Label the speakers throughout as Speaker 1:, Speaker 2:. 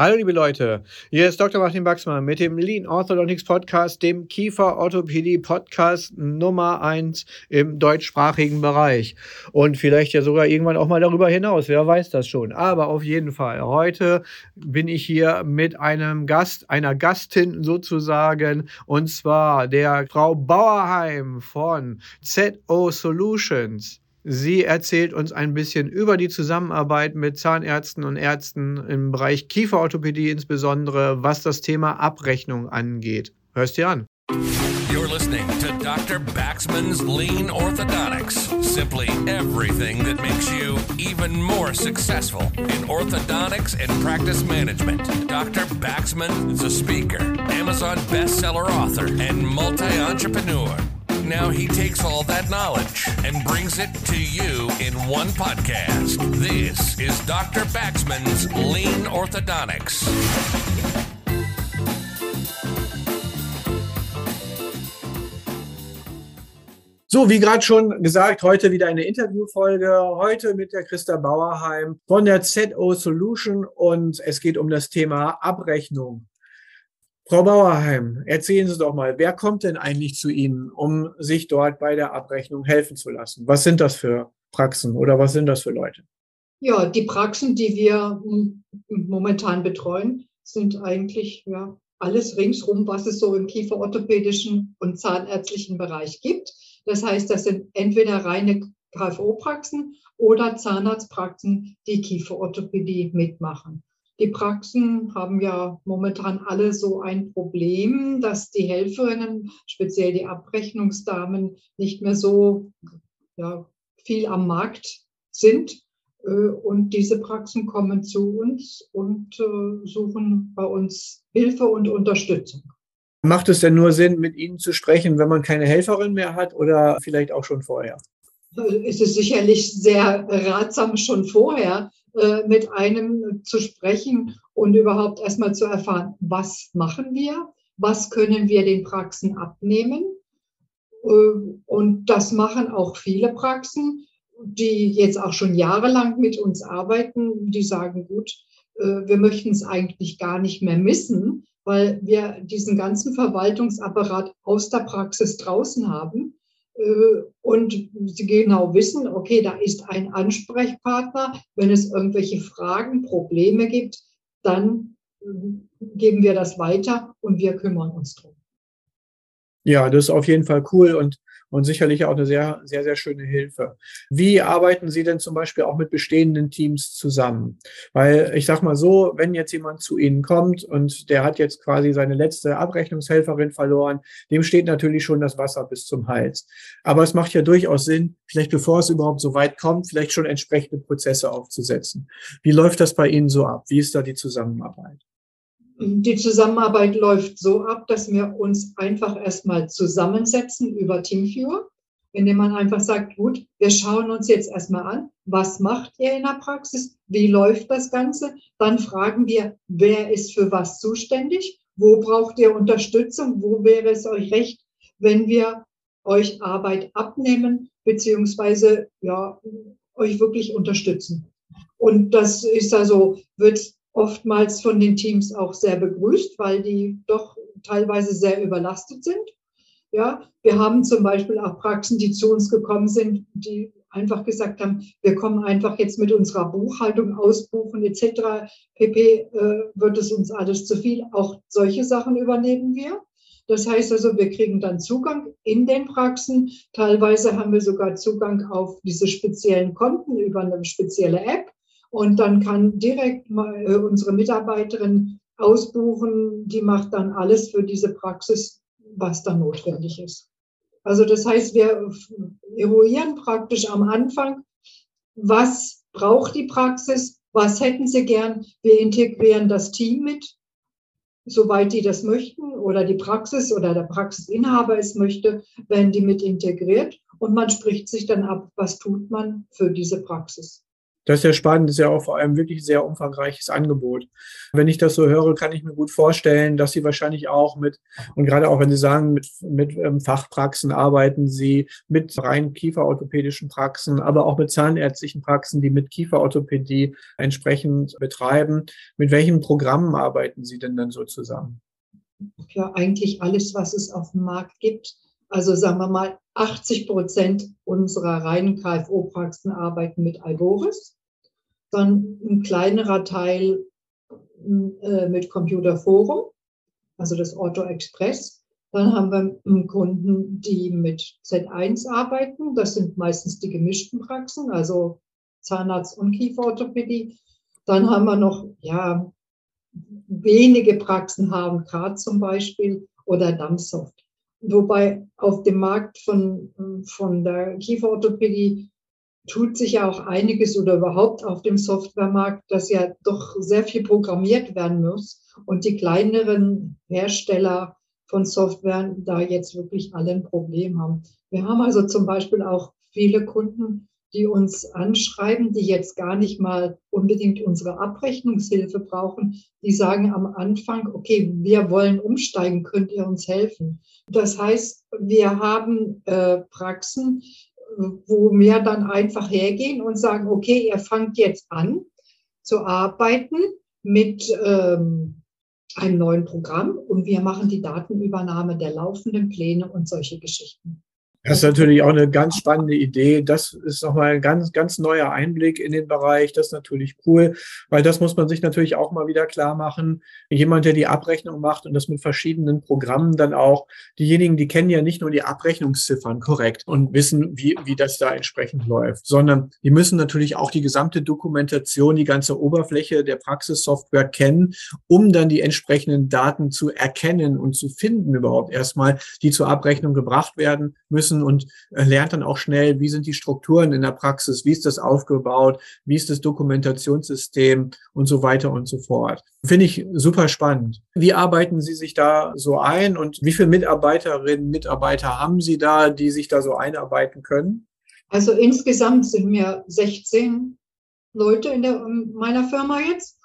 Speaker 1: Hallo liebe Leute, hier ist Dr. Martin Baxmann mit dem Lean Orthodontics Podcast, dem Kieferorthopädie Podcast Nummer 1 im deutschsprachigen Bereich und vielleicht ja sogar irgendwann auch mal darüber hinaus, wer weiß das schon. Aber auf jeden Fall, heute bin ich hier mit einem Gast, einer Gastin sozusagen und zwar der Frau Bauerheim von ZO Solutions. Sie erzählt uns ein bisschen über die Zusammenarbeit mit Zahnärzten und Ärzten im Bereich Kieferorthopädie, insbesondere was das Thema Abrechnung angeht. Hörst dir an. You're listening to Dr. Baxman's Lean Orthodontics. Simply everything that makes you even more successful in orthodontics and practice management. Dr. Baxman is a speaker, Amazon bestseller author, and multi entrepreneur. Now he takes all that knowledge and brings it to you in one podcast. This is Dr. Baxman's Lean Orthodontics. So, wie gerade schon gesagt, heute wieder eine Interviewfolge. Heute mit der Christa Bauerheim von der ZO Solution und es geht um das Thema Abrechnung. Frau Bauerheim, erzählen Sie doch mal, wer kommt denn eigentlich zu Ihnen, um sich dort bei der Abrechnung helfen zu lassen? Was sind das für Praxen oder was sind das für Leute?
Speaker 2: Ja, die Praxen, die wir momentan betreuen, sind eigentlich ja, alles ringsrum, was es so im kieferorthopädischen und zahnärztlichen Bereich gibt. Das heißt, das sind entweder reine KFO-Praxen oder Zahnarztpraxen, die Kieferorthopädie mitmachen. Die Praxen haben ja momentan alle so ein Problem, dass die Helferinnen, speziell die Abrechnungsdamen, nicht mehr so ja, viel am Markt sind. Äh, und diese Praxen kommen zu uns und äh, suchen bei uns Hilfe und Unterstützung.
Speaker 1: Macht es denn nur Sinn, mit Ihnen zu sprechen, wenn man keine Helferin mehr hat oder vielleicht auch schon vorher?
Speaker 2: Es ist sicherlich sehr ratsam schon vorher, äh, mit einem zu sprechen und überhaupt erstmal zu erfahren, was machen wir, was können wir den Praxen abnehmen. Äh, und das machen auch viele Praxen, die jetzt auch schon jahrelang mit uns arbeiten, die sagen, gut, äh, wir möchten es eigentlich gar nicht mehr missen, weil wir diesen ganzen Verwaltungsapparat aus der Praxis draußen haben und sie genau wissen, okay, da ist ein Ansprechpartner. Wenn es irgendwelche Fragen, Probleme gibt, dann äh, geben wir das weiter und wir kümmern uns drum.
Speaker 1: Ja, das ist auf jeden Fall cool und und sicherlich auch eine sehr, sehr, sehr schöne Hilfe. Wie arbeiten Sie denn zum Beispiel auch mit bestehenden Teams zusammen? Weil ich sage mal so, wenn jetzt jemand zu Ihnen kommt und der hat jetzt quasi seine letzte Abrechnungshelferin verloren, dem steht natürlich schon das Wasser bis zum Hals. Aber es macht ja durchaus Sinn, vielleicht bevor es überhaupt so weit kommt, vielleicht schon entsprechende Prozesse aufzusetzen. Wie läuft das bei Ihnen so ab? Wie ist da die Zusammenarbeit?
Speaker 2: Die Zusammenarbeit läuft so ab, dass wir uns einfach erstmal zusammensetzen über Teamviewer, indem man einfach sagt, gut, wir schauen uns jetzt erstmal an, was macht ihr in der Praxis, wie läuft das Ganze, dann fragen wir, wer ist für was zuständig, wo braucht ihr Unterstützung, wo wäre es euch recht, wenn wir euch Arbeit abnehmen, beziehungsweise ja, euch wirklich unterstützen. Und das ist also, wird oftmals von den Teams auch sehr begrüßt, weil die doch teilweise sehr überlastet sind. Ja, wir haben zum Beispiel auch Praxen, die zu uns gekommen sind, die einfach gesagt haben, wir kommen einfach jetzt mit unserer Buchhaltung ausbuchen etc. pp. Äh, wird es uns alles zu viel. Auch solche Sachen übernehmen wir. Das heißt also, wir kriegen dann Zugang in den Praxen. Teilweise haben wir sogar Zugang auf diese speziellen Konten über eine spezielle App. Und dann kann direkt mal äh, unsere Mitarbeiterin ausbuchen, die macht dann alles für diese Praxis, was dann notwendig ist. Also das heißt, wir eruieren praktisch am Anfang, was braucht die Praxis, was hätten sie gern. Wir integrieren das Team mit, soweit die das möchten oder die Praxis oder der Praxisinhaber es möchte, werden die mit integriert und man spricht sich dann ab, was tut man für diese Praxis.
Speaker 1: Das ist ja spannend, das ist ja auch vor allem wirklich sehr umfangreiches Angebot. Wenn ich das so höre, kann ich mir gut vorstellen, dass Sie wahrscheinlich auch mit, und gerade auch wenn Sie sagen, mit, mit ähm, Fachpraxen arbeiten Sie, mit rein kieferorthopädischen Praxen, aber auch mit zahnärztlichen Praxen, die mit Kieferorthopädie entsprechend betreiben. Mit welchen Programmen arbeiten Sie denn dann so zusammen?
Speaker 2: Ja, eigentlich alles, was es auf dem Markt gibt. Also sagen wir mal, 80 Prozent unserer reinen KFO-Praxen arbeiten mit Algoris dann ein kleinerer Teil äh, mit Computerforum, also das Auto Express. Dann haben wir Kunden, die mit Z1 arbeiten. Das sind meistens die gemischten Praxen, also Zahnarzt und Kieferorthopädie. Dann haben wir noch, ja, wenige Praxen haben HK zum Beispiel oder Dumpsoft. Wobei auf dem Markt von, von der Kieferorthopädie tut sich ja auch einiges oder überhaupt auf dem Softwaremarkt, dass ja doch sehr viel programmiert werden muss und die kleineren Hersteller von Software da jetzt wirklich alle ein Problem haben. Wir haben also zum Beispiel auch viele Kunden, die uns anschreiben, die jetzt gar nicht mal unbedingt unsere Abrechnungshilfe brauchen, die sagen am Anfang, okay, wir wollen umsteigen, könnt ihr uns helfen? Das heißt, wir haben äh, Praxen, wo wir dann einfach hergehen und sagen, okay, ihr fangt jetzt an zu arbeiten mit ähm, einem neuen Programm und wir machen die Datenübernahme der laufenden Pläne und solche Geschichten.
Speaker 1: Das ist natürlich auch eine ganz spannende Idee. Das ist nochmal ein ganz, ganz neuer Einblick in den Bereich. Das ist natürlich cool, weil das muss man sich natürlich auch mal wieder klar machen. Jemand, der die Abrechnung macht und das mit verschiedenen Programmen dann auch, diejenigen, die kennen ja nicht nur die Abrechnungsziffern korrekt und wissen, wie, wie das da entsprechend läuft, sondern die müssen natürlich auch die gesamte Dokumentation, die ganze Oberfläche der Praxissoftware kennen, um dann die entsprechenden Daten zu erkennen und zu finden überhaupt erstmal, die zur Abrechnung gebracht werden müssen müssen und äh, lernt dann auch schnell, wie sind die Strukturen in der Praxis, wie ist das aufgebaut, wie ist das Dokumentationssystem und so weiter und so fort. Finde ich super spannend. Wie arbeiten Sie sich da so ein und wie viele Mitarbeiterinnen, Mitarbeiter haben Sie da, die sich da so einarbeiten können?
Speaker 2: Also insgesamt sind wir 16 Leute in, der, in meiner Firma jetzt.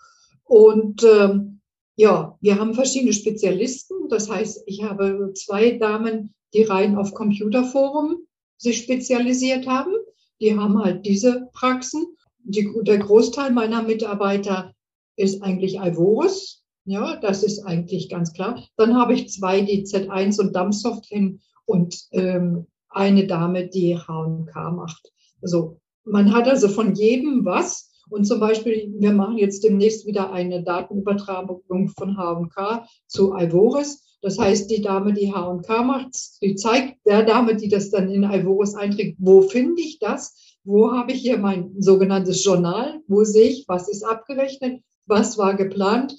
Speaker 2: Und ähm, ja, wir haben verschiedene Spezialisten. Das heißt, ich habe zwei Damen, die rein auf Computerforum sich spezialisiert haben. Die haben halt diese Praxen. Die, der Großteil meiner Mitarbeiter ist eigentlich Ivorus. Ja, das ist eigentlich ganz klar. Dann habe ich zwei, die Z1 und Dumpsoft hin und ähm, eine Dame, die H&K macht. Also man hat also von jedem was. Und zum Beispiel, wir machen jetzt demnächst wieder eine Datenübertragung von H&K zu Ivoris. Das heißt, die Dame, die H&K macht, die zeigt der Dame, die das dann in Alvorus einträgt, wo finde ich das? Wo habe ich hier mein sogenanntes Journal? Wo sehe ich, was ist abgerechnet? Was war geplant?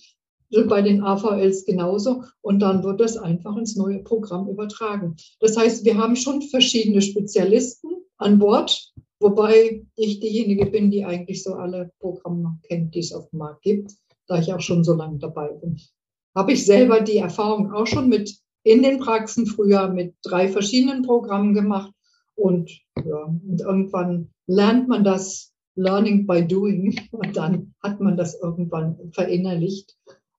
Speaker 2: Bei den AVLs genauso. Und dann wird das einfach ins neue Programm übertragen. Das heißt, wir haben schon verschiedene Spezialisten an Bord, wobei ich diejenige bin, die eigentlich so alle Programme kennt, die es auf dem Markt gibt, da ich auch schon so lange dabei bin habe ich selber die Erfahrung auch schon mit in den Praxen früher mit drei verschiedenen Programmen gemacht. Und, ja, und irgendwann lernt man das Learning by Doing und dann hat man das irgendwann verinnerlicht.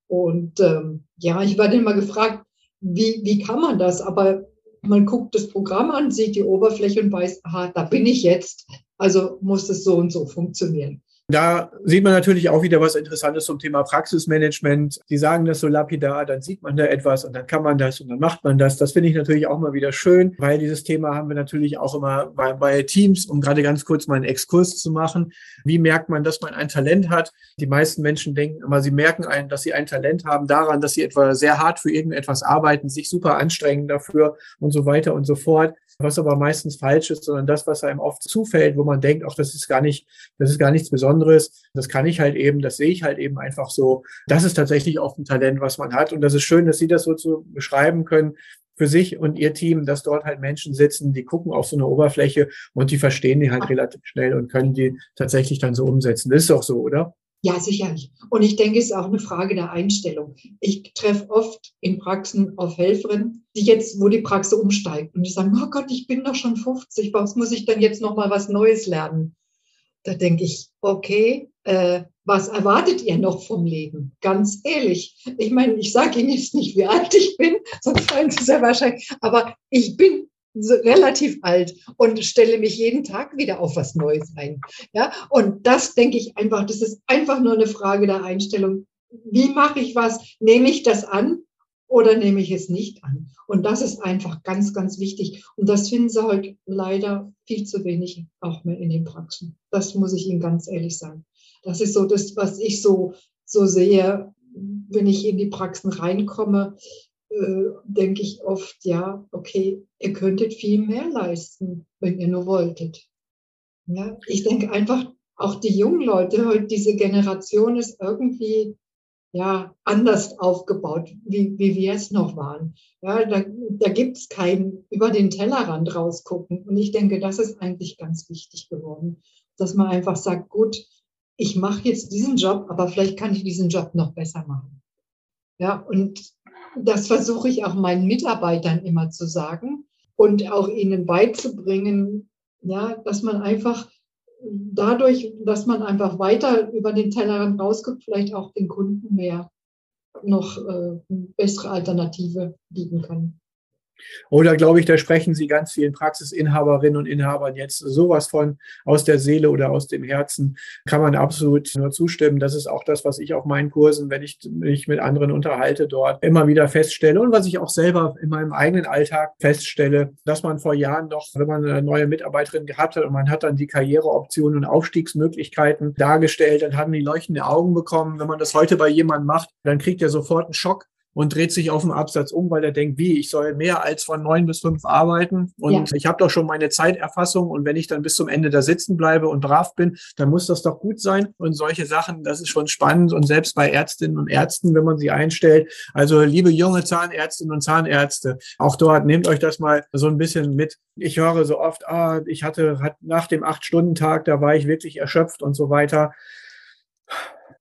Speaker 2: Und ähm, ja, ich werde immer gefragt, wie, wie kann man das? Aber man guckt das Programm an, sieht die Oberfläche und weiß, aha, da bin ich jetzt. Also muss es so und so funktionieren.
Speaker 1: Da sieht man natürlich auch wieder was Interessantes zum Thema Praxismanagement. Sie sagen das so lapidar, dann sieht man da etwas und dann kann man das und dann macht man das. Das finde ich natürlich auch mal wieder schön, weil dieses Thema haben wir natürlich auch immer bei, bei Teams, um gerade ganz kurz mal einen Exkurs zu machen. Wie merkt man, dass man ein Talent hat? Die meisten Menschen denken immer, sie merken einen, dass sie ein Talent haben daran, dass sie etwa sehr hart für irgendetwas arbeiten, sich super anstrengen dafür und so weiter und so fort was aber meistens falsch ist, sondern das, was einem oft zufällt, wo man denkt, auch das ist gar nicht, das ist gar nichts Besonderes. Das kann ich halt eben, das sehe ich halt eben einfach so. Das ist tatsächlich oft ein Talent, was man hat. Und das ist schön, dass Sie das so zu beschreiben können für sich und ihr Team, dass dort halt Menschen sitzen, die gucken auf so eine Oberfläche und die verstehen die halt relativ schnell und können die tatsächlich dann so umsetzen. Das ist doch so, oder?
Speaker 2: Ja, sicherlich. Und ich denke, es ist auch eine Frage der Einstellung. Ich treffe oft in Praxen auf Helferinnen, die jetzt, wo die Praxis umsteigt und die sagen, oh Gott, ich bin doch schon 50, was muss ich denn jetzt noch mal was Neues lernen? Da denke ich, okay, äh, was erwartet ihr noch vom Leben? Ganz ehrlich. Ich meine, ich sage Ihnen jetzt nicht, wie alt ich bin, sonst fallen Sie sehr wahrscheinlich, aber ich bin relativ alt und stelle mich jeden Tag wieder auf was Neues ein. Ja, und das denke ich einfach, das ist einfach nur eine Frage der Einstellung. Wie mache ich was? Nehme ich das an oder nehme ich es nicht an? Und das ist einfach ganz, ganz wichtig. Und das finden Sie heute leider viel zu wenig auch mehr in den Praxen. Das muss ich Ihnen ganz ehrlich sagen. Das ist so das, was ich so, so sehe, wenn ich in die Praxen reinkomme äh, denke ich oft, ja, okay, ihr könntet viel mehr leisten, wenn ihr nur wolltet. Ja, ich denke einfach, auch die jungen Leute, diese Generation ist irgendwie ja, anders aufgebaut, wie, wie wir es noch waren. Ja, da, da gibt es kein über den Tellerrand rausgucken. Und ich denke, das ist eigentlich ganz wichtig geworden, dass man einfach sagt, gut, ich mache jetzt diesen Job, aber vielleicht kann ich diesen Job noch besser machen. Ja, und das versuche ich auch meinen Mitarbeitern immer zu sagen und auch ihnen beizubringen, ja, dass man einfach dadurch, dass man einfach weiter über den Tellerrand rausguckt, vielleicht auch den Kunden mehr noch äh, bessere Alternative bieten kann.
Speaker 1: Oder glaube ich, da sprechen Sie ganz vielen Praxisinhaberinnen und Inhabern jetzt sowas von aus der Seele oder aus dem Herzen. Kann man absolut nur zustimmen. Das ist auch das, was ich auf meinen Kursen, wenn ich mich mit anderen unterhalte, dort immer wieder feststelle und was ich auch selber in meinem eigenen Alltag feststelle, dass man vor Jahren noch, wenn man eine neue Mitarbeiterin gehabt hat und man hat dann die Karriereoptionen und Aufstiegsmöglichkeiten dargestellt, dann haben die leuchtende Augen bekommen. Wenn man das heute bei jemandem macht, dann kriegt er sofort einen Schock und dreht sich auf dem Absatz um, weil er denkt, wie, ich soll mehr als von neun bis fünf arbeiten und ja. ich habe doch schon meine Zeiterfassung und wenn ich dann bis zum Ende da sitzen bleibe und brav bin, dann muss das doch gut sein und solche Sachen, das ist schon spannend und selbst bei Ärztinnen und Ärzten, wenn man sie einstellt, also liebe junge Zahnärztinnen und Zahnärzte, auch dort nehmt euch das mal so ein bisschen mit. Ich höre so oft, ah, ich hatte hat nach dem Acht-Stunden-Tag, da war ich wirklich erschöpft und so weiter.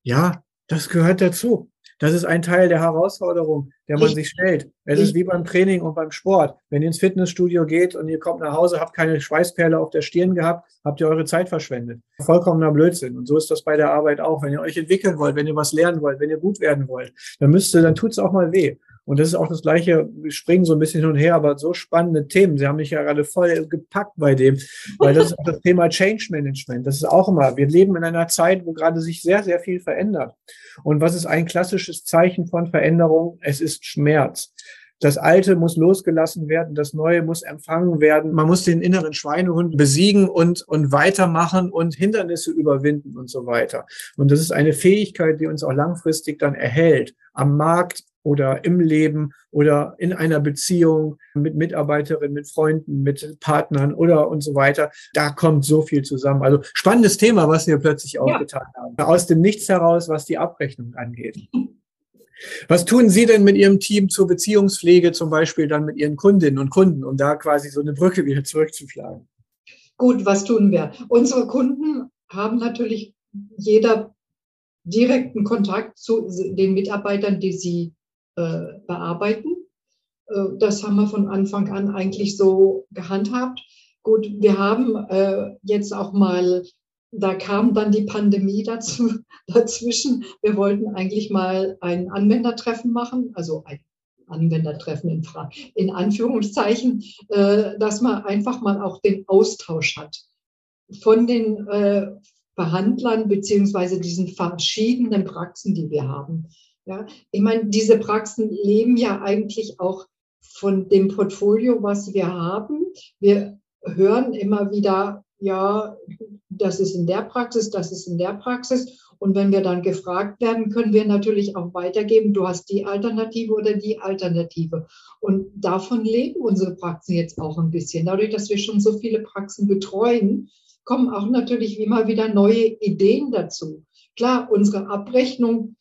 Speaker 1: Ja, das gehört dazu. Das ist ein Teil der Herausforderung, der man ich, sich stellt. Es ich, ist wie beim Training und beim Sport. Wenn ihr ins Fitnessstudio geht und ihr kommt nach Hause, habt keine Schweißperle auf der Stirn gehabt, habt ihr eure Zeit verschwendet. Vollkommener Blödsinn. Und so ist das bei der Arbeit auch. Wenn ihr euch entwickeln wollt, wenn ihr was lernen wollt, wenn ihr gut werden wollt, dann müsst ihr, dann tut es auch mal weh. Und das ist auch das Gleiche, wir springen so ein bisschen hin und her, aber so spannende Themen. Sie haben mich ja gerade voll gepackt bei dem, weil das ist auch das Thema Change Management. Das ist auch immer, wir leben in einer Zeit, wo gerade sich sehr, sehr viel verändert. Und was ist ein klassisches Zeichen von Veränderung? Es ist Schmerz. Das Alte muss losgelassen werden, das Neue muss empfangen werden. Man muss den inneren Schweinehund besiegen und, und weitermachen und Hindernisse überwinden und so weiter. Und das ist eine Fähigkeit, die uns auch langfristig dann erhält. Am Markt, oder im Leben oder in einer Beziehung mit Mitarbeiterinnen, mit Freunden, mit Partnern oder und so weiter. Da kommt so viel zusammen. Also spannendes Thema, was wir plötzlich aufgetan ja. haben. Aus dem Nichts heraus, was die Abrechnung angeht. Was tun Sie denn mit Ihrem Team zur Beziehungspflege, zum Beispiel dann mit Ihren Kundinnen und Kunden, um da quasi so eine Brücke wieder zurückzuschlagen?
Speaker 2: Gut, was tun wir? Unsere Kunden haben natürlich jeder direkten Kontakt zu den Mitarbeitern, die sie äh, bearbeiten. Äh, das haben wir von Anfang an eigentlich so gehandhabt. Gut, wir haben äh, jetzt auch mal, da kam dann die Pandemie dazu, dazwischen. Wir wollten eigentlich mal ein Anwendertreffen machen, also ein Anwendertreffen in, in Anführungszeichen, äh, dass man einfach mal auch den Austausch hat von den äh, Behandlern beziehungsweise diesen verschiedenen Praxen, die wir haben. Ja, ich meine, diese Praxen leben ja eigentlich auch von dem Portfolio, was wir haben. Wir hören immer wieder, ja, das ist in der Praxis, das ist in der Praxis. Und wenn wir dann gefragt werden, können wir natürlich auch weitergeben, du hast die Alternative oder die Alternative. Und davon leben unsere Praxen jetzt auch ein bisschen. Dadurch, dass wir schon so viele Praxen betreuen, kommen auch natürlich immer wieder neue Ideen dazu. Klar, unsere Abrechnung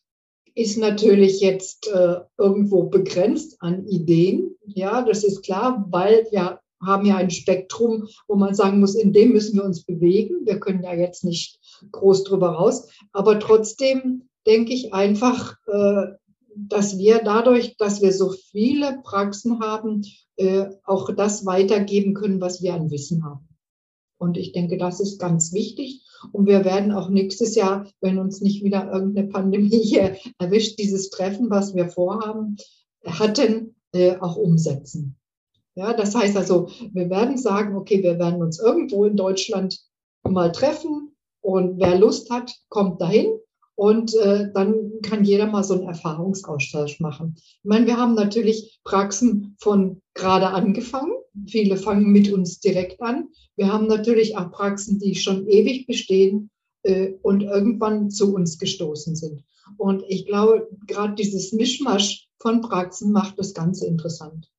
Speaker 2: ist natürlich jetzt äh, irgendwo begrenzt an Ideen. Ja, das ist klar, weil wir haben ja ein Spektrum, wo man sagen muss, in dem müssen wir uns bewegen. Wir können ja jetzt nicht groß drüber raus. Aber trotzdem denke ich einfach, äh, dass wir dadurch, dass wir so viele Praxen haben, äh, auch das weitergeben können, was wir an Wissen haben. Und ich denke, das ist ganz wichtig. Und wir werden auch nächstes Jahr, wenn uns nicht wieder irgendeine Pandemie hier erwischt, dieses Treffen, was wir vorhaben, hatten, äh, auch umsetzen. Ja, das heißt also, wir werden sagen, okay, wir werden uns irgendwo in Deutschland mal treffen und wer Lust hat, kommt dahin und äh, dann kann jeder mal so einen Erfahrungsaustausch machen. Ich meine, wir haben natürlich Praxen von gerade angefangen. Viele fangen mit uns direkt an. Wir haben natürlich auch Praxen, die schon ewig bestehen äh, und irgendwann zu uns gestoßen sind. Und ich glaube, gerade dieses Mischmasch von Praxen macht das Ganze interessant.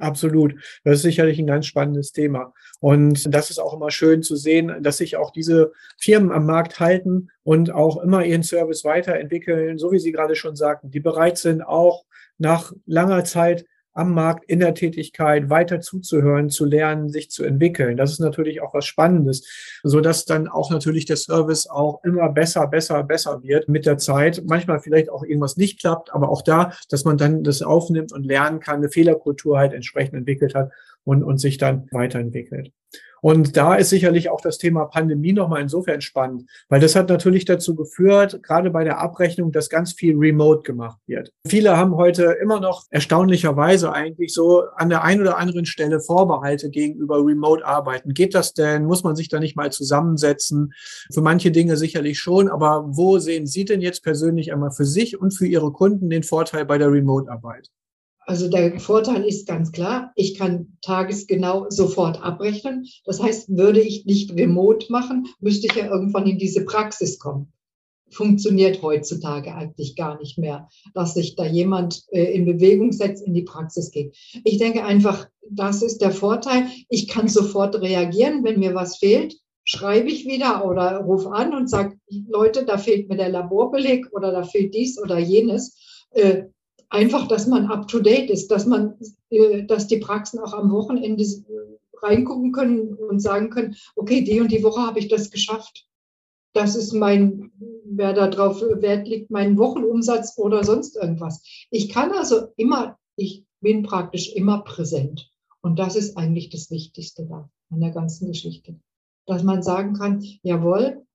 Speaker 1: Absolut. Das ist sicherlich ein ganz spannendes Thema. Und das ist auch immer schön zu sehen, dass sich auch diese Firmen am Markt halten und auch immer ihren Service weiterentwickeln, so wie Sie gerade schon sagten, die bereit sind, auch nach langer Zeit am Markt in der Tätigkeit weiter zuzuhören, zu lernen, sich zu entwickeln. Das ist natürlich auch was Spannendes, so dass dann auch natürlich der Service auch immer besser, besser, besser wird mit der Zeit. Manchmal vielleicht auch irgendwas nicht klappt, aber auch da, dass man dann das aufnimmt und lernen kann, eine Fehlerkultur halt entsprechend entwickelt hat und, und sich dann weiterentwickelt. Und da ist sicherlich auch das Thema Pandemie nochmal insofern spannend, weil das hat natürlich dazu geführt, gerade bei der Abrechnung, dass ganz viel remote gemacht wird. Viele haben heute immer noch erstaunlicherweise eigentlich so an der einen oder anderen Stelle Vorbehalte gegenüber remote arbeiten. Geht das denn? Muss man sich da nicht mal zusammensetzen? Für manche Dinge sicherlich schon, aber wo sehen Sie denn jetzt persönlich einmal für sich und für Ihre Kunden den Vorteil bei der Remote-Arbeit?
Speaker 2: Also der Vorteil ist ganz klar, ich kann tagesgenau sofort abrechnen. Das heißt, würde ich nicht remote machen, müsste ich ja irgendwann in diese Praxis kommen. Funktioniert heutzutage eigentlich gar nicht mehr, dass sich da jemand äh, in Bewegung setzt, in die Praxis geht. Ich denke einfach, das ist der Vorteil. Ich kann sofort reagieren, wenn mir was fehlt schreibe ich wieder oder rufe an und sage, Leute, da fehlt mir der Laborbeleg oder da fehlt dies oder jenes. Einfach, dass man up to date ist, dass man, äh, dass die Praxen auch am Wochenende reingucken können und sagen können, okay, die und die Woche habe ich das geschafft. Das ist mein, wer da drauf Wert liegt, mein Wochenumsatz oder sonst irgendwas. Ich kann also immer, ich bin praktisch immer präsent. Und das ist eigentlich das Wichtigste da an der ganzen Geschichte. Dass man sagen kann, jawohl,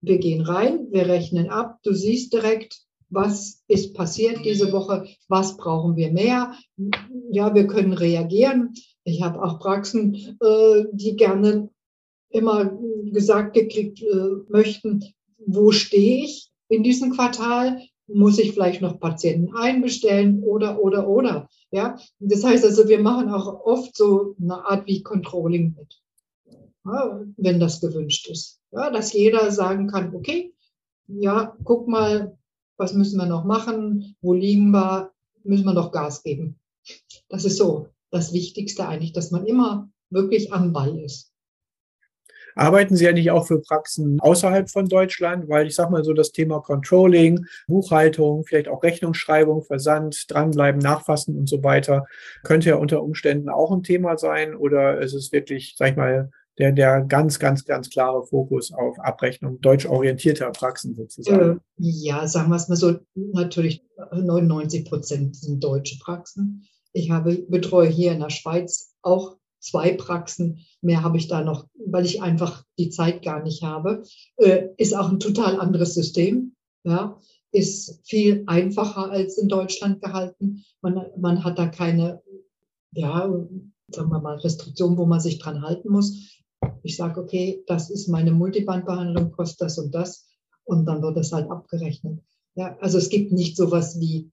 Speaker 2: wir gehen rein, wir rechnen ab, du siehst direkt, was ist passiert diese Woche, was brauchen wir mehr. Ja, wir können reagieren. Ich habe auch Praxen, äh, die gerne immer gesagt gekriegt äh, möchten, wo stehe ich in diesem Quartal? Muss ich vielleicht noch Patienten einbestellen oder, oder, oder? Ja, das heißt also, wir machen auch oft so eine Art wie Controlling mit, ja, wenn das gewünscht ist. Ja, dass jeder sagen kann, okay, ja, guck mal, was müssen wir noch machen, wo liegen wir, müssen wir noch Gas geben. Das ist so das Wichtigste eigentlich, dass man immer wirklich am Ball ist.
Speaker 1: Arbeiten Sie eigentlich auch für Praxen außerhalb von Deutschland? Weil ich sage mal so, das Thema Controlling, Buchhaltung, vielleicht auch Rechnungsschreibung, Versand, dranbleiben, nachfassen und so weiter, könnte ja unter Umständen auch ein Thema sein. Oder ist es wirklich, sag ich mal, der, der ganz, ganz, ganz klare Fokus auf Abrechnung deutschorientierter Praxen sozusagen? Äh,
Speaker 2: ja, sagen wir es mal so, natürlich 99 Prozent sind deutsche Praxen. Ich habe, betreue hier in der Schweiz auch zwei Praxen. Mehr habe ich da noch, weil ich einfach die Zeit gar nicht habe. Äh, ist auch ein total anderes System. Ja, ist viel einfacher als in Deutschland gehalten. Man, man hat da keine, ja, sagen wir mal, Restriktionen, wo man sich dran halten muss. Ich sage, okay, das ist meine Multibandbehandlung, kostet das und das. Und dann wird das halt abgerechnet. Ja, also es gibt nicht sowas wie,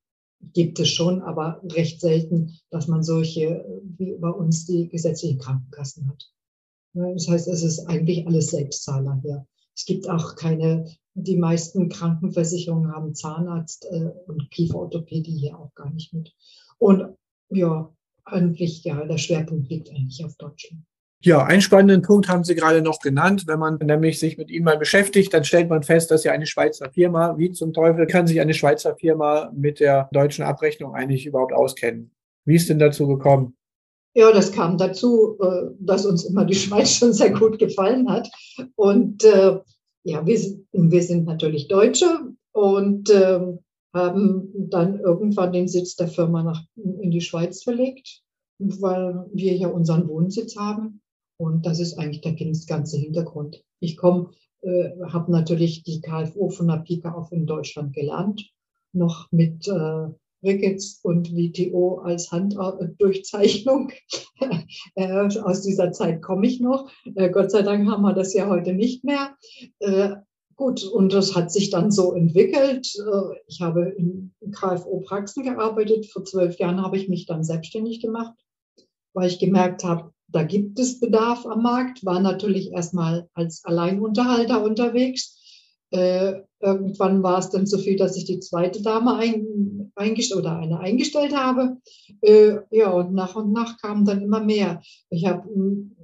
Speaker 2: gibt es schon, aber recht selten, dass man solche, wie bei uns die gesetzlichen Krankenkassen hat. Das heißt, es ist eigentlich alles Selbstzahler hier. Es gibt auch keine, die meisten Krankenversicherungen haben Zahnarzt äh, und Kieferorthopädie hier auch gar nicht mit. Und ja, eigentlich, ja, der Schwerpunkt liegt eigentlich auf Deutschland.
Speaker 1: Ja, einen spannenden Punkt haben Sie gerade noch genannt. Wenn man nämlich sich mit Ihnen mal beschäftigt, dann stellt man fest, dass ja eine Schweizer Firma, wie zum Teufel kann sich eine Schweizer Firma mit der deutschen Abrechnung eigentlich überhaupt auskennen? Wie ist denn dazu gekommen?
Speaker 2: Ja, das kam dazu, äh, dass uns immer die Schweiz schon sehr gut gefallen hat. Und äh, ja, wir sind, wir sind natürlich Deutsche und äh, haben dann irgendwann den Sitz der Firma nach, in die Schweiz verlegt, weil wir ja unseren Wohnsitz haben. Und das ist eigentlich der ganze Hintergrund. Ich komme, äh, habe natürlich die KFO von der Pika auf in Deutschland gelernt, noch mit äh, Ricketts und WTO als Handdurchzeichnung. Äh, aus dieser Zeit komme ich noch. Äh, Gott sei Dank haben wir das ja heute nicht mehr. Äh, gut, und das hat sich dann so entwickelt. Ich habe in KFO-Praxen gearbeitet. Vor zwölf Jahren habe ich mich dann selbstständig gemacht, weil ich gemerkt habe, da gibt es Bedarf am Markt. War natürlich erstmal als Alleinunterhalter unterwegs äh, irgendwann war es dann so viel, dass ich die zweite Dame ein, eingestellt oder eine eingestellt habe. Äh, ja, und nach und nach kamen dann immer mehr. Ich habe hm,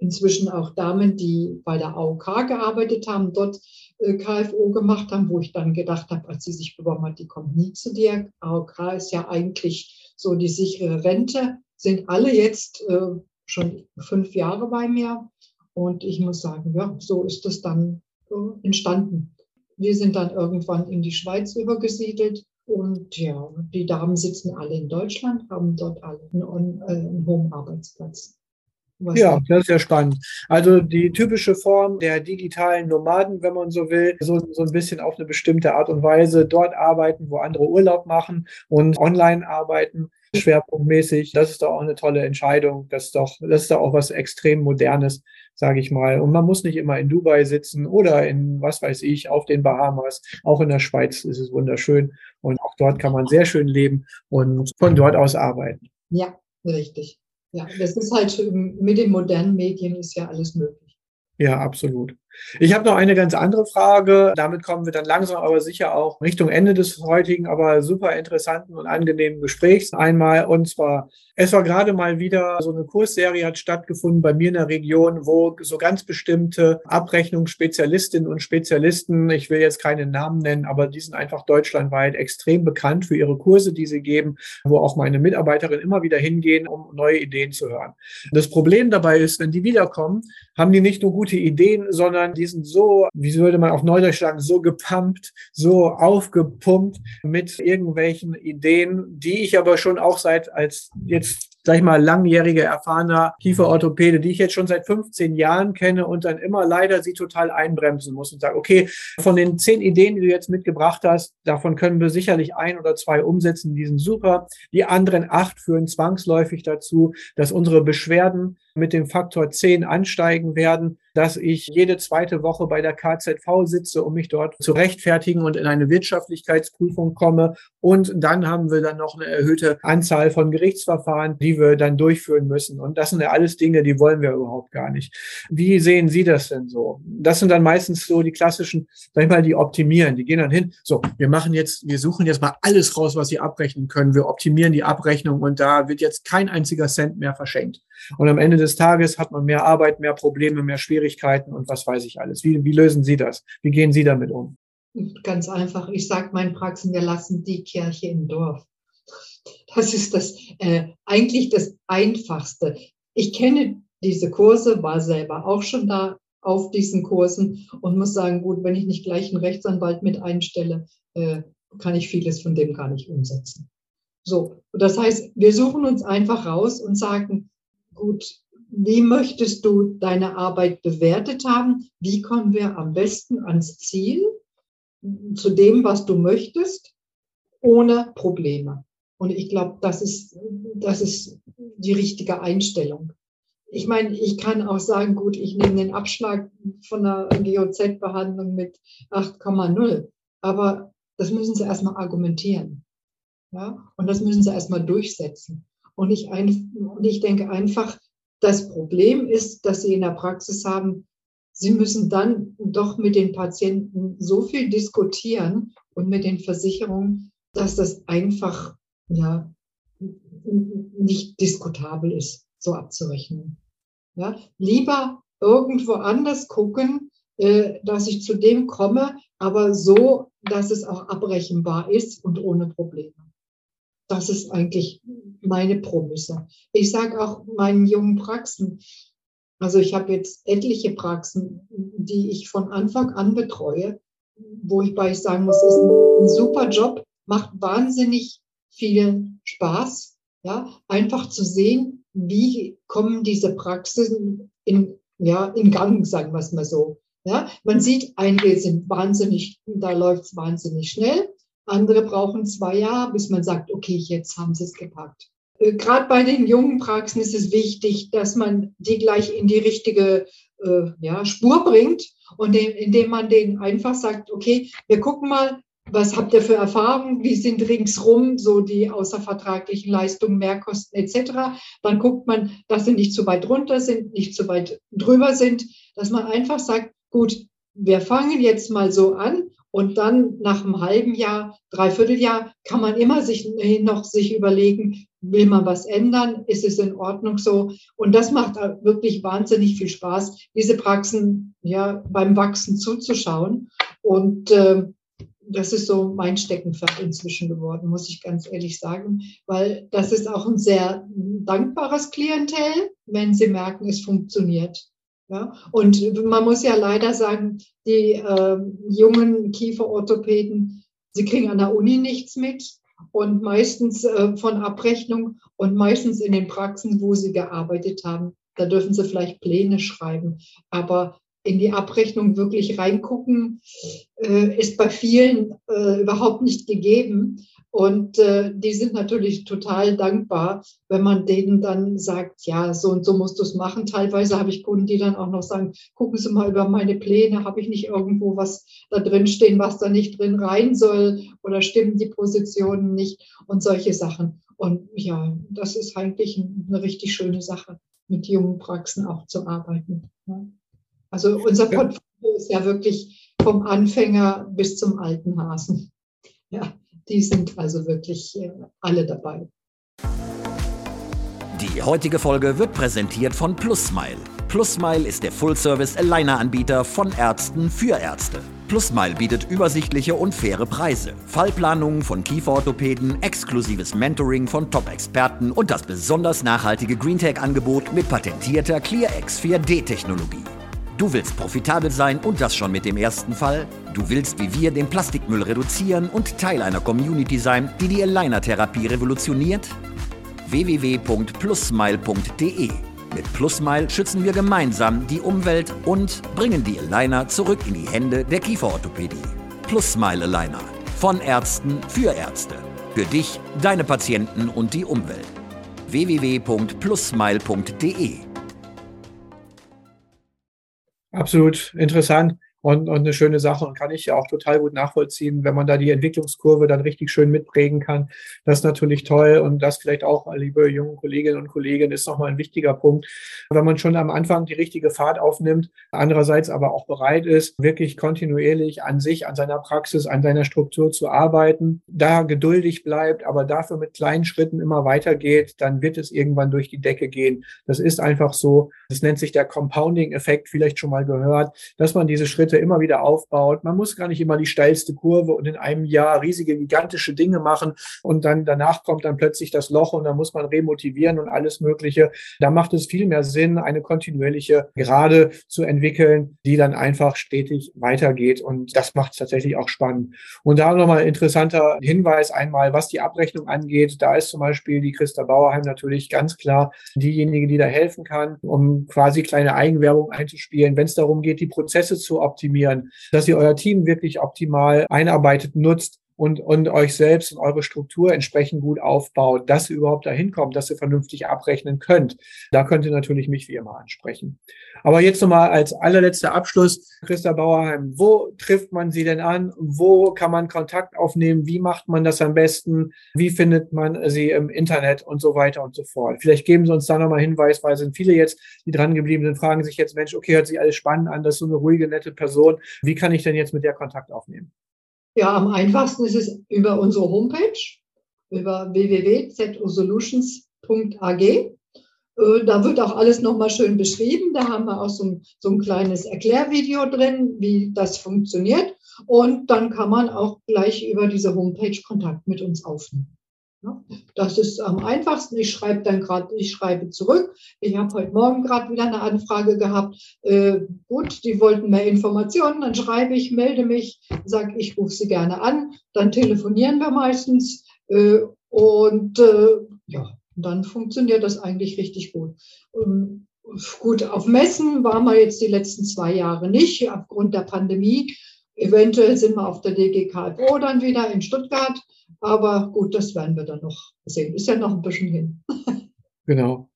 Speaker 2: inzwischen auch Damen, die bei der AOK gearbeitet haben, dort äh, KFO gemacht haben, wo ich dann gedacht habe, als sie sich beworben hat, die kommt nie zu dir. AOK ist ja eigentlich so die sichere Rente, sind alle jetzt äh, schon fünf Jahre bei mir. Und ich muss sagen, ja, so ist es dann entstanden. Wir sind dann irgendwann in die Schweiz übergesiedelt und ja, die Damen sitzen alle in Deutschland, haben dort alle einen, äh, einen hohen Arbeitsplatz.
Speaker 1: Was ja, das ist ja spannend. Also die typische Form der digitalen Nomaden, wenn man so will, so, so ein bisschen auf eine bestimmte Art und Weise dort arbeiten, wo andere Urlaub machen und online arbeiten schwerpunktmäßig. Das ist doch auch eine tolle Entscheidung. Das ist doch, das ist doch auch was extrem Modernes, sage ich mal. Und man muss nicht immer in Dubai sitzen oder in, was weiß ich, auf den Bahamas. Auch in der Schweiz ist es wunderschön. Und auch dort kann man sehr schön leben und von dort aus arbeiten.
Speaker 2: Ja, richtig. Ja, das ist halt mit den modernen Medien ist ja alles möglich.
Speaker 1: Ja, absolut. Ich habe noch eine ganz andere Frage. Damit kommen wir dann langsam aber sicher auch Richtung Ende des heutigen, aber super interessanten und angenehmen Gesprächs einmal. Und zwar, es war gerade mal wieder so eine Kursserie hat stattgefunden bei mir in der Region, wo so ganz bestimmte Abrechnungsspezialistinnen und Spezialisten, ich will jetzt keine Namen nennen, aber die sind einfach deutschlandweit extrem bekannt für ihre Kurse, die sie geben, wo auch meine Mitarbeiterinnen immer wieder hingehen, um neue Ideen zu hören. Das Problem dabei ist, wenn die wiederkommen, haben die nicht nur gute Ideen, sondern sondern die sind so, wie würde man auf Neudeutsch sagen, so gepumpt, so aufgepumpt mit irgendwelchen Ideen, die ich aber schon auch seit als jetzt sag ich mal, langjährige, erfahrener Kieferorthopäde, die ich jetzt schon seit 15 Jahren kenne und dann immer leider sie total einbremsen muss und sage, okay, von den zehn Ideen, die du jetzt mitgebracht hast, davon können wir sicherlich ein oder zwei umsetzen, die sind super. Die anderen acht führen zwangsläufig dazu, dass unsere Beschwerden mit dem Faktor 10 ansteigen werden, dass ich jede zweite Woche bei der KZV sitze, um mich dort zu rechtfertigen und in eine Wirtschaftlichkeitsprüfung komme. Und dann haben wir dann noch eine erhöhte Anzahl von Gerichtsverfahren, die wir dann durchführen müssen. Und das sind ja alles Dinge, die wollen wir überhaupt gar nicht. Wie sehen Sie das denn so? Das sind dann meistens so die klassischen, sag ich mal, die optimieren. Die gehen dann hin, so, wir machen jetzt, wir suchen jetzt mal alles raus, was Sie abrechnen können. Wir optimieren die Abrechnung und da wird jetzt kein einziger Cent mehr verschenkt. Und am Ende des Tages hat man mehr Arbeit, mehr Probleme, mehr Schwierigkeiten und was weiß ich alles. Wie, wie lösen Sie das? Wie gehen Sie damit um?
Speaker 2: Ganz einfach. Ich sage meinen Praxen, wir lassen die Kirche im Dorf. Das ist das äh, eigentlich das Einfachste. Ich kenne diese Kurse, war selber auch schon da auf diesen Kursen und muss sagen, gut, wenn ich nicht gleich einen Rechtsanwalt mit einstelle, äh, kann ich vieles von dem gar nicht umsetzen. So, das heißt, wir suchen uns einfach raus und sagen, gut, wie möchtest du deine Arbeit bewertet haben? Wie kommen wir am besten ans Ziel, zu dem, was du möchtest, ohne Probleme? Und ich glaube, das ist, das ist die richtige Einstellung. Ich meine, ich kann auch sagen, gut, ich nehme den Abschlag von der GOZ-Behandlung mit 8,0. Aber das müssen Sie erstmal argumentieren. Ja? Und das müssen Sie erstmal durchsetzen. Und ich, und ich denke einfach, das Problem ist, dass Sie in der Praxis haben, Sie müssen dann doch mit den Patienten so viel diskutieren und mit den Versicherungen, dass das einfach ja, nicht diskutabel ist, so abzurechnen. Ja, lieber irgendwo anders gucken, äh, dass ich zu dem komme, aber so, dass es auch abrechenbar ist und ohne Probleme. Das ist eigentlich meine Prämisse. Ich sage auch meinen jungen Praxen, also ich habe jetzt etliche Praxen, die ich von Anfang an betreue, wo ich bei sagen muss, ist ein, ein super Job, macht wahnsinnig viel Spaß, ja, einfach zu sehen, wie kommen diese Praxisen in, ja, in Gang, sagen wir es mal so. Ja, man sieht, einige sind wahnsinnig, da läuft es wahnsinnig schnell. Andere brauchen zwei Jahre, bis man sagt, okay, jetzt haben sie es gepackt. Äh, Gerade bei den jungen Praxen ist es wichtig, dass man die gleich in die richtige äh, ja, Spur bringt und den, indem man denen einfach sagt, okay, wir gucken mal, was habt ihr für Erfahrungen? Wie sind ringsrum so die außervertraglichen Leistungen, Mehrkosten etc.? Dann guckt man, dass sie nicht zu weit runter sind, nicht zu weit drüber sind, dass man einfach sagt, gut, wir fangen jetzt mal so an und dann nach einem halben Jahr, dreiviertel Jahr kann man immer sich noch sich überlegen, will man was ändern? Ist es in Ordnung so? Und das macht wirklich wahnsinnig viel Spaß, diese Praxen ja beim Wachsen zuzuschauen. Und äh, das ist so mein Steckenpferd inzwischen geworden, muss ich ganz ehrlich sagen, weil das ist auch ein sehr dankbares Klientel, wenn sie merken, es funktioniert. Ja? Und man muss ja leider sagen, die äh, jungen Kieferorthopäden, sie kriegen an der Uni nichts mit und meistens äh, von Abrechnung und meistens in den Praxen, wo sie gearbeitet haben. Da dürfen sie vielleicht Pläne schreiben, aber in die Abrechnung wirklich reingucken, äh, ist bei vielen äh, überhaupt nicht gegeben. Und äh, die sind natürlich total dankbar, wenn man denen dann sagt, ja, so und so musst du es machen. Teilweise habe ich Kunden, die dann auch noch sagen, gucken Sie mal über meine Pläne, habe ich nicht irgendwo was da drin stehen, was da nicht drin rein soll oder stimmen die Positionen nicht und solche Sachen. Und ja, das ist eigentlich eine richtig schöne Sache, mit jungen Praxen auch zu arbeiten. Ja. Also unser Portfolio ist ja wirklich vom Anfänger bis zum alten Hasen. Ja, die sind also wirklich äh, alle dabei.
Speaker 3: Die heutige Folge wird präsentiert von PlusSmile. PlusSmile ist der Full-Service-Aligner-Anbieter von Ärzten für Ärzte. PlusSmile bietet übersichtliche und faire Preise, Fallplanungen von Kieferorthopäden, exklusives Mentoring von Top-Experten und das besonders nachhaltige GreenTech-Angebot mit patentierter ClearX 4D-Technologie. Du willst profitabel sein und das schon mit dem ersten Fall? Du willst wie wir den Plastikmüll reduzieren und Teil einer Community sein, die die Aligner-Therapie revolutioniert? www.plusmile.de Mit Plusmile schützen wir gemeinsam die Umwelt und bringen die Aligner zurück in die Hände der Kieferorthopädie. Plusmile Aligner. Von Ärzten für Ärzte. Für dich, deine Patienten und die Umwelt. www.plusmile.de
Speaker 1: Absolut interessant und, und eine schöne Sache und kann ich ja auch total gut nachvollziehen, wenn man da die Entwicklungskurve dann richtig schön mitprägen kann. Das ist natürlich toll und das vielleicht auch, liebe junge Kolleginnen und Kollegen, ist nochmal ein wichtiger Punkt, wenn man schon am Anfang die richtige Fahrt aufnimmt, andererseits aber auch bereit ist, wirklich kontinuierlich an sich, an seiner Praxis, an seiner Struktur zu arbeiten, da geduldig bleibt, aber dafür mit kleinen Schritten immer weitergeht, dann wird es irgendwann durch die Decke gehen. Das ist einfach so. Das nennt sich der Compounding-Effekt, vielleicht schon mal gehört, dass man diese Schritte Schritte immer wieder aufbaut. Man muss gar nicht immer die steilste Kurve und in einem Jahr riesige, gigantische Dinge machen und dann danach kommt dann plötzlich das Loch und dann muss man remotivieren und alles Mögliche. Da macht es viel mehr Sinn, eine kontinuierliche Gerade zu entwickeln, die dann einfach stetig weitergeht und das macht es tatsächlich auch spannend. Und da nochmal ein interessanter Hinweis einmal, was die Abrechnung angeht. Da ist zum Beispiel die Christa Bauerheim natürlich ganz klar diejenige, die da helfen kann, um quasi kleine Eigenwerbung einzuspielen, wenn es darum geht, die Prozesse zu optimieren optimieren, dass ihr euer Team wirklich optimal einarbeitet, nutzt und, und euch selbst und eure Struktur entsprechend gut aufbaut, dass ihr überhaupt dahin kommt, dass ihr vernünftig abrechnen könnt. Da könnt ihr natürlich mich wie immer ansprechen. Aber jetzt nochmal als allerletzter Abschluss, Christa Bauerheim, wo trifft man sie denn an? Wo kann man Kontakt aufnehmen? Wie macht man das am besten? Wie findet man sie im Internet und so weiter und so fort? Vielleicht geben Sie uns da nochmal Hinweis, weil sind viele jetzt, die dran geblieben sind, fragen sich jetzt, Mensch, okay, hört sich alles spannend an, das ist so eine ruhige, nette Person. Wie kann ich denn jetzt mit der Kontakt aufnehmen?
Speaker 2: Ja, am einfachsten ist es über unsere Homepage, über www.zosolutions.ag. Äh, da wird auch alles nochmal schön beschrieben. Da haben wir auch so ein, so ein kleines Erklärvideo drin, wie das funktioniert. Und dann kann man auch gleich über diese Homepage Kontakt mit uns aufnehmen. Das ist am einfachsten. Ich schreibe dann gerade, ich schreibe zurück. Ich habe heute Morgen gerade wieder eine Anfrage gehabt. Äh, gut, die wollten mehr Informationen. Dann schreibe ich, melde mich, sage, ich rufe sie gerne an. Dann telefonieren wir meistens. Äh, und äh, ja, dann funktioniert das eigentlich richtig gut. Ähm, Gut, auf Messen waren wir jetzt die letzten zwei Jahre nicht, aufgrund der Pandemie. Eventuell sind wir auf der DGKFO dann wieder in Stuttgart. Aber gut, das werden wir dann noch sehen. Ist ja noch ein bisschen hin.
Speaker 1: Genau.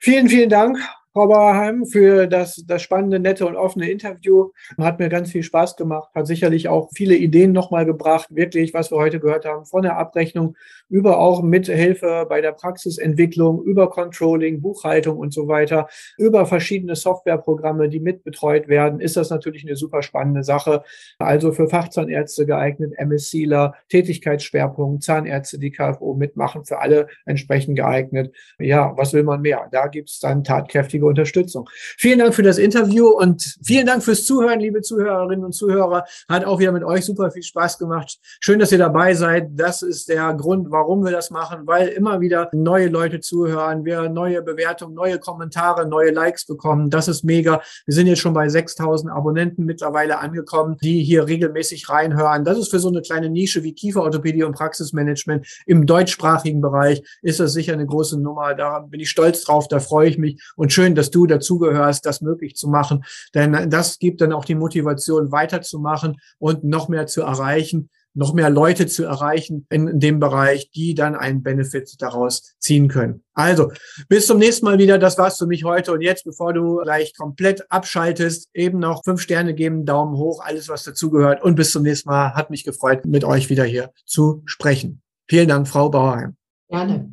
Speaker 1: Vielen, vielen Dank, Frau Bauerheim, für das, das spannende, nette und offene Interview. Hat mir ganz viel Spaß gemacht, hat sicherlich auch viele Ideen nochmal gebracht, wirklich, was wir heute gehört haben, von der Abrechnung über auch Mithilfe bei der Praxisentwicklung, über Controlling, Buchhaltung und so weiter, über verschiedene Softwareprogramme, die mitbetreut werden, ist das natürlich eine super spannende Sache. Also für Fachzahnärzte geeignet, MSCler, Tätigkeitsschwerpunkt, Zahnärzte, die KFO mitmachen, für alle entsprechend geeignet. Ja, was will man mehr? Da gibt es dann tatkräftige Unterstützung. Vielen Dank für das Interview und vielen Dank fürs Zuhören, liebe Zuhörerinnen und Zuhörer. Hat auch wieder mit euch super viel Spaß gemacht. Schön, dass ihr dabei seid. Das ist der Grund, warum wir das machen, weil immer wieder neue Leute zuhören, wir neue Bewertungen, neue Kommentare, neue Likes bekommen. Das ist mega. Wir sind jetzt schon bei 6000 Abonnenten mittlerweile angekommen, die hier regelmäßig reinhören. Das ist für so eine kleine Nische wie Kieferorthopädie und Praxismanagement im deutschsprachigen Bereich ist das sicher eine große Nummer. Da bin ich stolz drauf, da freue ich mich und schön, dass du dazugehörst, das möglich zu machen. Denn das gibt dann auch die Motivation, weiterzumachen und noch mehr zu erreichen, noch mehr Leute zu erreichen in dem Bereich, die dann einen Benefit daraus ziehen können. Also, bis zum nächsten Mal wieder. Das war's für mich heute. Und jetzt, bevor du gleich komplett abschaltest, eben noch fünf Sterne geben, Daumen hoch, alles, was dazugehört. Und bis zum nächsten Mal. Hat mich gefreut, mit euch wieder hier zu sprechen. Vielen Dank, Frau Bauerheim.
Speaker 2: Gerne.